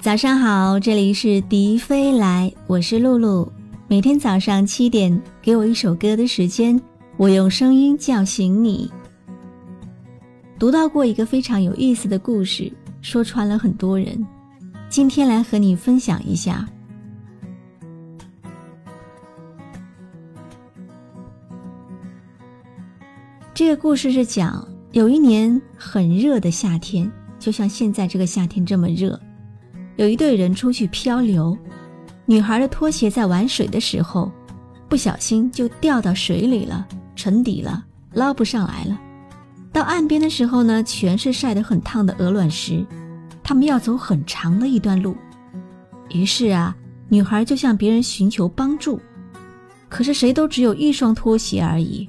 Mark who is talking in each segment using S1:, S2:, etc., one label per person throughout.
S1: 早上好，这里是迪飞来，我是露露。每天早上七点，给我一首歌的时间，我用声音叫醒你。读到过一个非常有意思的故事，说穿了很多人。今天来和你分享一下。这个故事是讲有一年很热的夏天，就像现在这个夏天这么热。有一队人出去漂流，女孩的拖鞋在玩水的时候，不小心就掉到水里了，沉底了，捞不上来了。到岸边的时候呢，全是晒得很烫的鹅卵石，他们要走很长的一段路。于是啊，女孩就向别人寻求帮助，可是谁都只有一双拖鞋而已。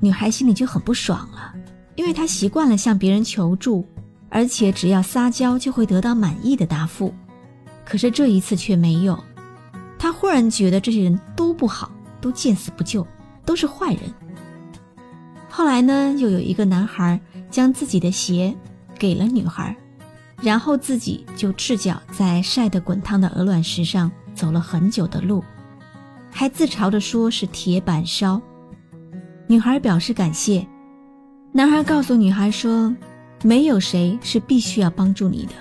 S1: 女孩心里就很不爽了，因为她习惯了向别人求助。而且只要撒娇就会得到满意的答复，可是这一次却没有。他忽然觉得这些人都不好，都见死不救，都是坏人。后来呢，又有一个男孩将自己的鞋给了女孩，然后自己就赤脚在晒得滚烫的鹅卵石上走了很久的路，还自嘲地说是铁板烧。女孩表示感谢，男孩告诉女孩说。没有谁是必须要帮助你的，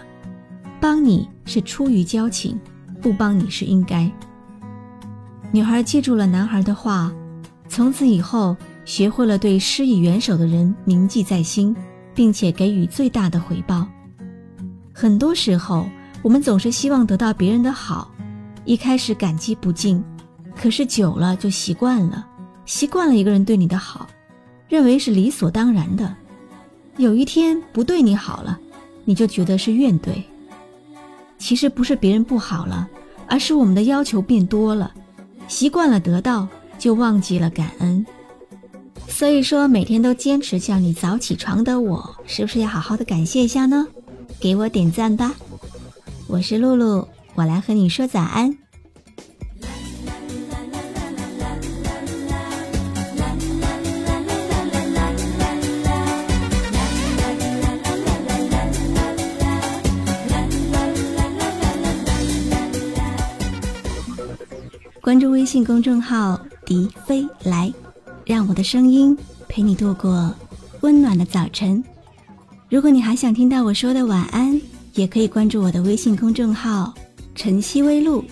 S1: 帮你是出于交情，不帮你是应该。女孩记住了男孩的话，从此以后学会了对施以援手的人铭记在心，并且给予最大的回报。很多时候，我们总是希望得到别人的好，一开始感激不尽，可是久了就习惯了，习惯了一个人对你的好，认为是理所当然的。有一天不对你好了，你就觉得是怨怼。其实不是别人不好了，而是我们的要求变多了，习惯了得到，就忘记了感恩。所以说，每天都坚持叫你早起床的我，是不是要好好的感谢一下呢？给我点赞吧！我是露露，我来和你说早安。关注微信公众号“迪飞来”，让我的声音陪你度过温暖的早晨。如果你还想听到我说的晚安，也可以关注我的微信公众号“晨曦微露”。